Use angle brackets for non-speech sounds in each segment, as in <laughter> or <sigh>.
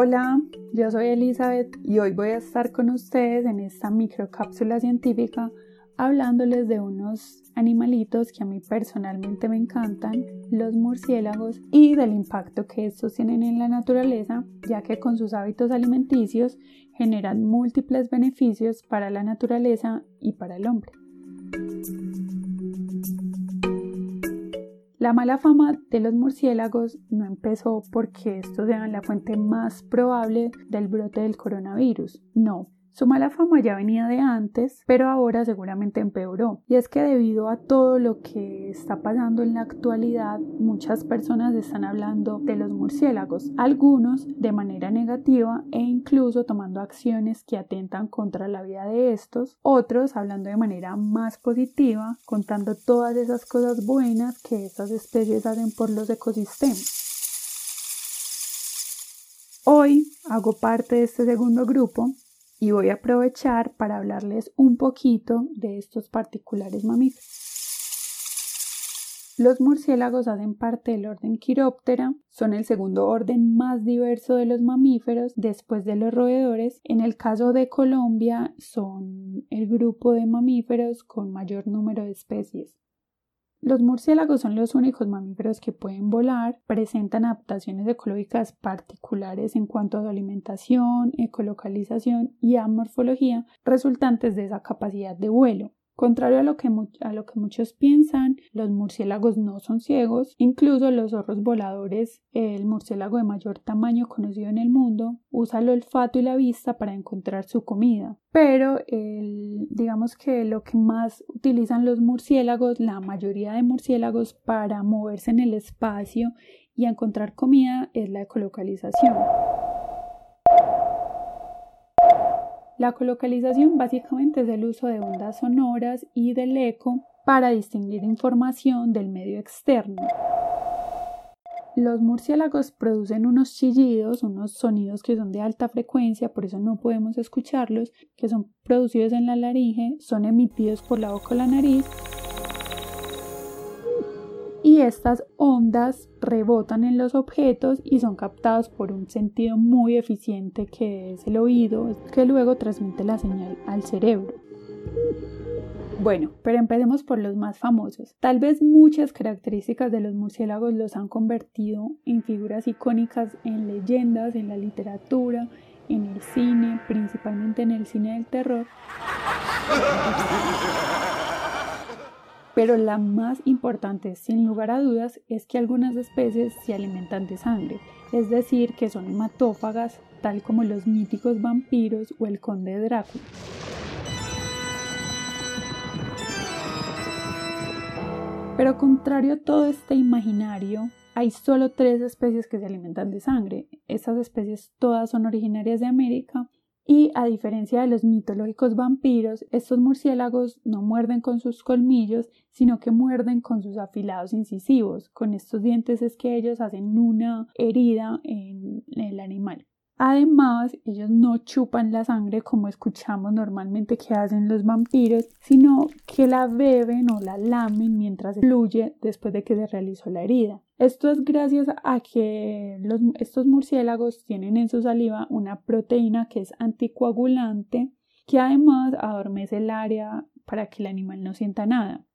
Hola, yo soy Elizabeth y hoy voy a estar con ustedes en esta microcápsula científica hablándoles de unos animalitos que a mí personalmente me encantan, los murciélagos, y del impacto que estos tienen en la naturaleza, ya que con sus hábitos alimenticios generan múltiples beneficios para la naturaleza y para el hombre. La mala fama de los murciélagos no empezó porque estos sean la fuente más probable del brote del coronavirus, no, su mala fama ya venía de antes, pero ahora seguramente empeoró. Y es que debido a todo lo que está pasando en la actualidad, muchas personas están hablando de los murciélagos, algunos de manera negativa e incluso tomando acciones que atentan contra la vida de estos, otros hablando de manera más positiva, contando todas esas cosas buenas que estas especies hacen por los ecosistemas. Hoy hago parte de este segundo grupo y voy a aprovechar para hablarles un poquito de estos particulares mamíferos. Los murciélagos hacen parte del orden Chiroptera, son el segundo orden más diverso de los mamíferos después de los roedores. En el caso de Colombia son el grupo de mamíferos con mayor número de especies. Los murciélagos son los únicos mamíferos que pueden volar, presentan adaptaciones ecológicas particulares en cuanto a su alimentación, ecolocalización y amorfología resultantes de esa capacidad de vuelo. Contrario a lo, que a lo que muchos piensan, los murciélagos no son ciegos, incluso los zorros voladores, el murciélago de mayor tamaño conocido en el mundo, usa el olfato y la vista para encontrar su comida. Pero digamos que lo que más utilizan los murciélagos, la mayoría de murciélagos para moverse en el espacio y encontrar comida es la ecolocalización. La colocalización básicamente es el uso de ondas sonoras y del eco para distinguir información del medio externo. Los murciélagos producen unos chillidos, unos sonidos que son de alta frecuencia, por eso no podemos escucharlos, que son producidos en la laringe, son emitidos por la boca o la nariz y estas ondas rebotan en los objetos y son captados por un sentido muy eficiente que es el oído, que luego transmite la señal al cerebro. Bueno, pero empecemos por los más famosos. Tal vez muchas características de los murciélagos los han convertido en figuras icónicas en leyendas, en la literatura, en el cine, principalmente en el cine del terror. Pero la más importante, sin lugar a dudas, es que algunas especies se alimentan de sangre, es decir, que son hematófagas, tal como los míticos vampiros o el conde Drácula. Pero contrario a todo este imaginario, hay solo tres especies que se alimentan de sangre. Estas especies todas son originarias de América y a diferencia de los mitológicos vampiros, estos murciélagos no muerden con sus colmillos, sino que muerden con sus afilados incisivos. Con estos dientes es que ellos hacen una herida en el animal. Además, ellos no chupan la sangre como escuchamos normalmente que hacen los vampiros, sino que la beben o la lamen mientras fluye después de que se realizó la herida. Esto es gracias a que estos murciélagos tienen en su saliva una proteína que es anticoagulante que además adormece el área para que el animal no sienta nada.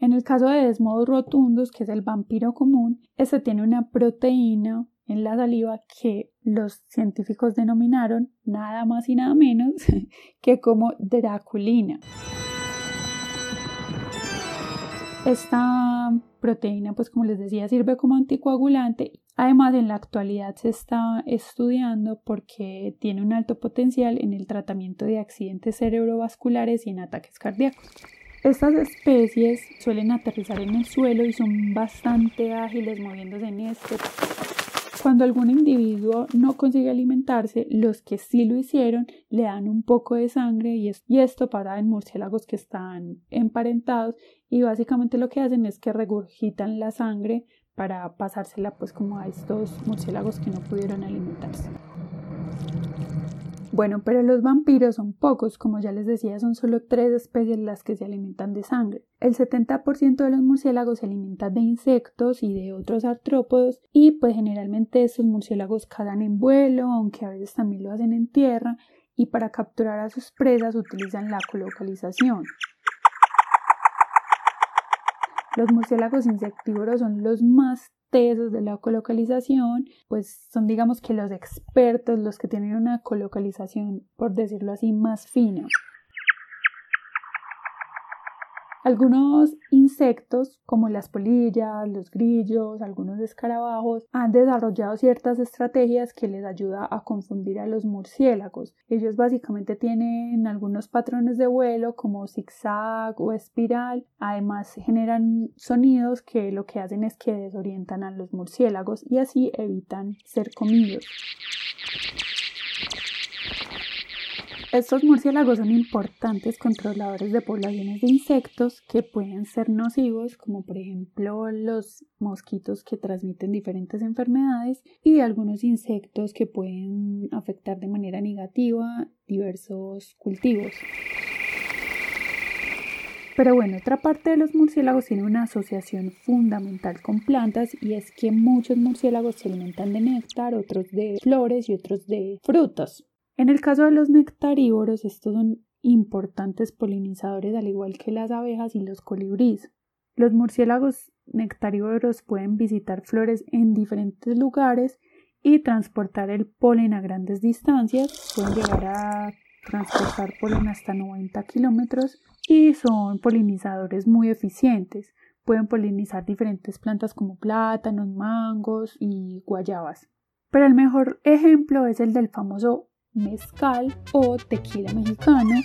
En el caso de Desmodos rotundos, que es el vampiro común, este tiene una proteína en la saliva que los científicos denominaron nada más y nada menos <laughs> que como draculina. Esta proteína, pues como les decía, sirve como anticoagulante. Además, en la actualidad se está estudiando porque tiene un alto potencial en el tratamiento de accidentes cerebrovasculares y en ataques cardíacos. Estas especies suelen aterrizar en el suelo y son bastante ágiles moviéndose en este cuando algún individuo no consigue alimentarse, los que sí lo hicieron le dan un poco de sangre y, esto pasa en murciélagos que están emparentados y básicamente lo que hacen es que regurgitan la sangre para pasársela pues como a estos murciélagos que no pudieron alimentarse. Bueno, pero los vampiros son pocos, como ya les decía, son solo tres especies las que se alimentan de sangre. El 70% de los murciélagos se alimentan de insectos y de otros artrópodos y pues generalmente estos murciélagos cagan en vuelo, aunque a veces también lo hacen en tierra y para capturar a sus presas utilizan la colocalización. Los murciélagos insectívoros son los más tesos de la colocalización, pues son digamos que los expertos, los que tienen una colocalización, por decirlo así, más fina. Algunos insectos, como las polillas, los grillos, algunos escarabajos, han desarrollado ciertas estrategias que les ayuda a confundir a los murciélagos. Ellos básicamente tienen algunos patrones de vuelo como zigzag o espiral. Además generan sonidos que lo que hacen es que desorientan a los murciélagos y así evitan ser comidos. Estos murciélagos son importantes controladores de poblaciones de insectos que pueden ser nocivos, como por ejemplo los mosquitos que transmiten diferentes enfermedades y algunos insectos que pueden afectar de manera negativa diversos cultivos. Pero bueno, otra parte de los murciélagos tiene una asociación fundamental con plantas y es que muchos murciélagos se alimentan de néctar, otros de flores y otros de frutos. En el caso de los nectarívoros, estos son importantes polinizadores al igual que las abejas y los colibríes. Los murciélagos nectarívoros pueden visitar flores en diferentes lugares y transportar el polen a grandes distancias. Pueden llegar a transportar polen hasta 90 kilómetros y son polinizadores muy eficientes. Pueden polinizar diferentes plantas como plátanos, mangos y guayabas. Pero el mejor ejemplo es el del famoso mezcal o tequila mexicano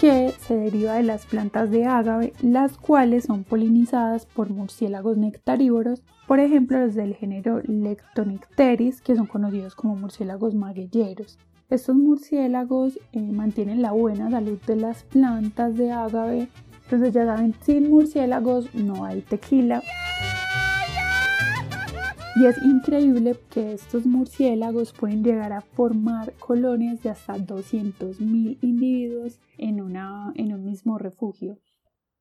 que se deriva de las plantas de ágave, las cuales son polinizadas por murciélagos nectarívoros, por ejemplo los del género Lectonicteris, que son conocidos como murciélagos maguilleros. Estos murciélagos eh, mantienen la buena salud de las plantas de ágave, entonces ya saben, sin murciélagos no hay tequila. Y es increíble que estos murciélagos pueden llegar a formar colonias de hasta 200.000 individuos en, en un mismo refugio.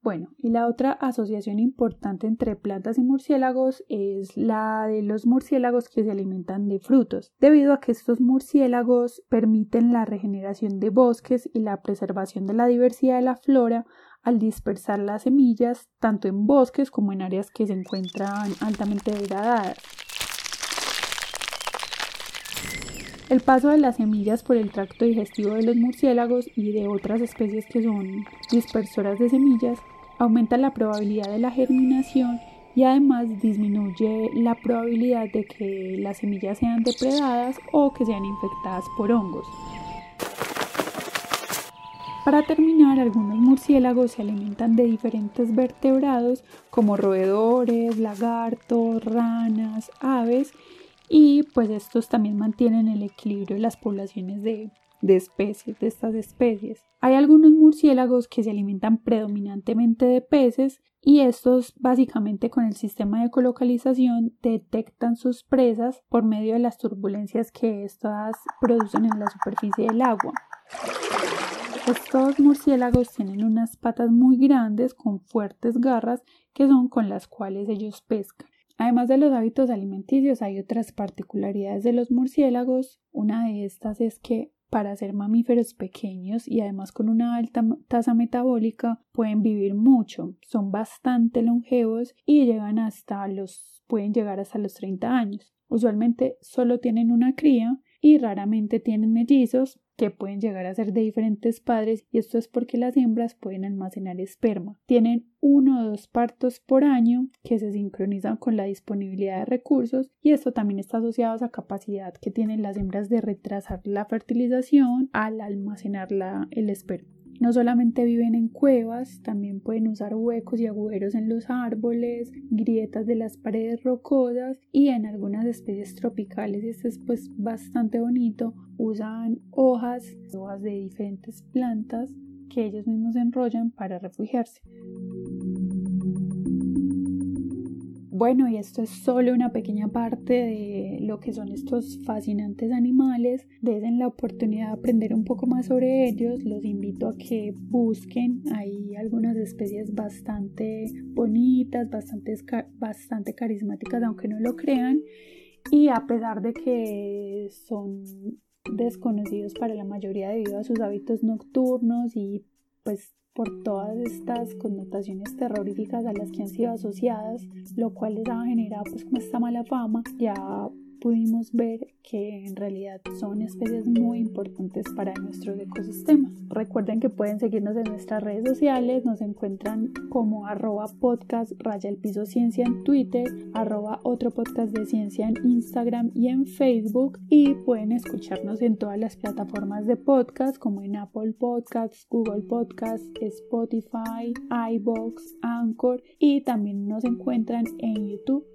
Bueno, y la otra asociación importante entre plantas y murciélagos es la de los murciélagos que se alimentan de frutos, debido a que estos murciélagos permiten la regeneración de bosques y la preservación de la diversidad de la flora al dispersar las semillas tanto en bosques como en áreas que se encuentran altamente degradadas. El paso de las semillas por el tracto digestivo de los murciélagos y de otras especies que son dispersoras de semillas aumenta la probabilidad de la germinación y además disminuye la probabilidad de que las semillas sean depredadas o que sean infectadas por hongos. Para terminar, algunos murciélagos se alimentan de diferentes vertebrados como roedores, lagartos, ranas, aves y pues estos también mantienen el equilibrio de las poblaciones de, especies, de estas especies. Hay algunos murciélagos que se alimentan predominantemente de peces y estos básicamente con el sistema de colocalización detectan sus presas por medio de las turbulencias que éstas producen en la superficie del agua. Estos murciélagos tienen unas patas muy grandes con fuertes garras que son con las cuales ellos pescan. Además de los hábitos alimenticios, hay otras particularidades de los murciélagos. Una de estas es que para ser mamíferos pequeños y además con una alta tasa metabólica pueden vivir mucho, son bastante longevos y llegan hasta los pueden llegar hasta los 30 años. Usualmente solo tienen una cría y raramente tienen mellizos, que pueden llegar a ser de diferentes padres y esto es porque las hembras pueden almacenar esperma. Tienen uno o dos partos por año que se sincronizan con la disponibilidad de recursos y esto también está asociado a esa capacidad que tienen las hembras de retrasar la fertilización al almacenar el esperma. No solamente viven en cuevas, también pueden usar huecos y agujeros en los árboles, grietas de las paredes rocosas y en algunas especies tropicales, esto es pues bastante bonito, usan hojas, hojas de diferentes plantas que ellos mismos enrollan para refugiarse. Bueno, y esto es solo una pequeña parte de lo que son estos fascinantes animales. Desen la oportunidad de aprender un poco más sobre ellos. Los invito a que busquen. Hay algunas especies bastante bonitas, bastante, bastante carismáticas, aunque no lo crean. Y a pesar de que son desconocidos para la mayoría debido a sus hábitos nocturnos y pues por todas estas connotaciones terroríficas a las que han sido asociadas, lo cual les ha generado pues como esta mala fama, ya pudimos ver que en realidad son especies muy importantes para nuestros ecosistemas. Recuerden que pueden seguirnos en nuestras redes sociales, nos encuentran como arroba podcast raya el piso ciencia en Twitter, arroba otro podcast de ciencia en Instagram y en Facebook y pueden escucharnos en todas las plataformas de podcast como en Apple Podcasts, Google Podcasts, Spotify, iBox, Anchor y también nos encuentran en YouTube